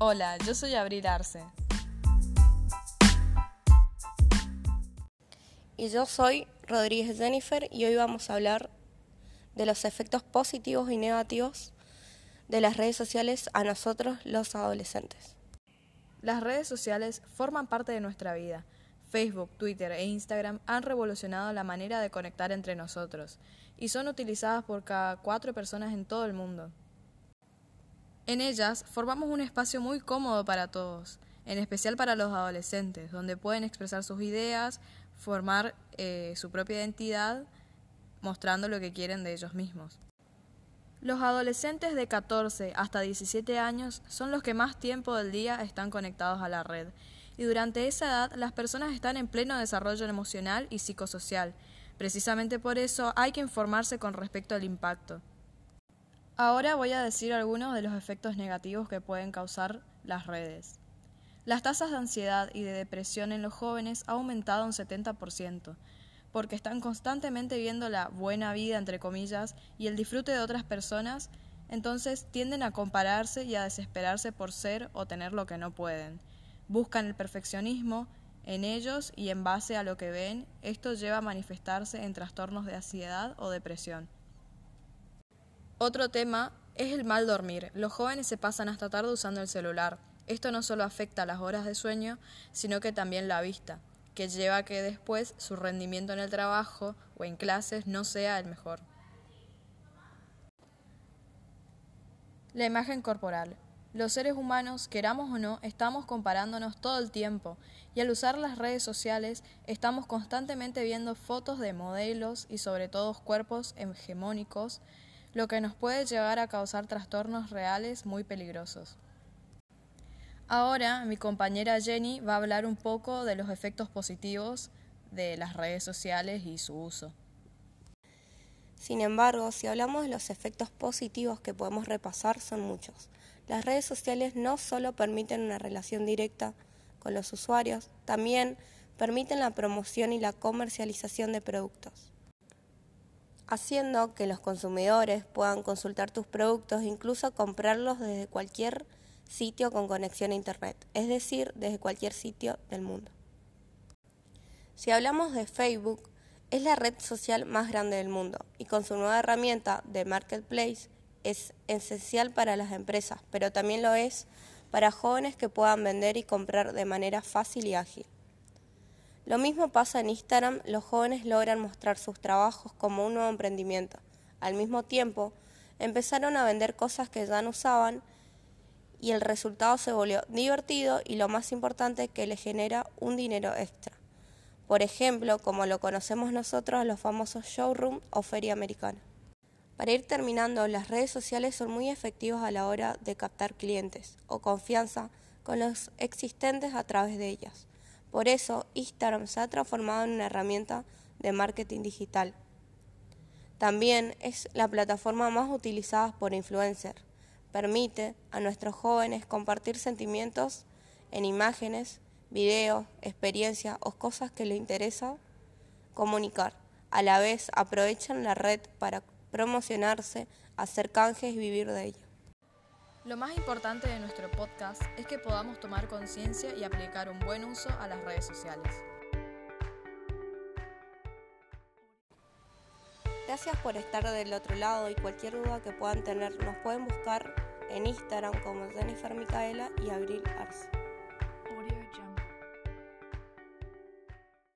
Hola, yo soy Abril Arce. Y yo soy Rodríguez Jennifer y hoy vamos a hablar de los efectos positivos y negativos de las redes sociales a nosotros los adolescentes. Las redes sociales forman parte de nuestra vida. Facebook, Twitter e Instagram han revolucionado la manera de conectar entre nosotros y son utilizadas por cada cuatro personas en todo el mundo. En ellas formamos un espacio muy cómodo para todos, en especial para los adolescentes, donde pueden expresar sus ideas, formar eh, su propia identidad, mostrando lo que quieren de ellos mismos. Los adolescentes de 14 hasta 17 años son los que más tiempo del día están conectados a la red, y durante esa edad las personas están en pleno desarrollo emocional y psicosocial. Precisamente por eso hay que informarse con respecto al impacto. Ahora voy a decir algunos de los efectos negativos que pueden causar las redes. Las tasas de ansiedad y de depresión en los jóvenes ha aumentado un 70%, porque están constantemente viendo la buena vida, entre comillas, y el disfrute de otras personas, entonces tienden a compararse y a desesperarse por ser o tener lo que no pueden. Buscan el perfeccionismo en ellos y en base a lo que ven, esto lleva a manifestarse en trastornos de ansiedad o depresión. Otro tema es el mal dormir. Los jóvenes se pasan hasta tarde usando el celular. Esto no solo afecta las horas de sueño, sino que también la vista, que lleva a que después su rendimiento en el trabajo o en clases no sea el mejor. La imagen corporal. Los seres humanos, queramos o no, estamos comparándonos todo el tiempo y al usar las redes sociales estamos constantemente viendo fotos de modelos y sobre todo cuerpos hegemónicos lo que nos puede llegar a causar trastornos reales muy peligrosos. Ahora mi compañera Jenny va a hablar un poco de los efectos positivos de las redes sociales y su uso. Sin embargo, si hablamos de los efectos positivos que podemos repasar, son muchos. Las redes sociales no solo permiten una relación directa con los usuarios, también permiten la promoción y la comercialización de productos haciendo que los consumidores puedan consultar tus productos e incluso comprarlos desde cualquier sitio con conexión a Internet, es decir, desde cualquier sitio del mundo. Si hablamos de Facebook, es la red social más grande del mundo y con su nueva herramienta de Marketplace es esencial para las empresas, pero también lo es para jóvenes que puedan vender y comprar de manera fácil y ágil. Lo mismo pasa en Instagram, los jóvenes logran mostrar sus trabajos como un nuevo emprendimiento. Al mismo tiempo, empezaron a vender cosas que ya no usaban y el resultado se volvió divertido y lo más importante que le genera un dinero extra. Por ejemplo, como lo conocemos nosotros, los famosos showroom o feria americana. Para ir terminando, las redes sociales son muy efectivas a la hora de captar clientes o confianza con los existentes a través de ellas. Por eso, Instagram se ha transformado en una herramienta de marketing digital. También es la plataforma más utilizada por influencers. Permite a nuestros jóvenes compartir sentimientos en imágenes, videos, experiencias o cosas que les interesa comunicar. A la vez aprovechan la red para promocionarse, hacer canjes y vivir de ello. Lo más importante de nuestro podcast es que podamos tomar conciencia y aplicar un buen uso a las redes sociales. Gracias por estar del otro lado y cualquier duda que puedan tener nos pueden buscar en Instagram como Jennifer Micaela y Abril Arce.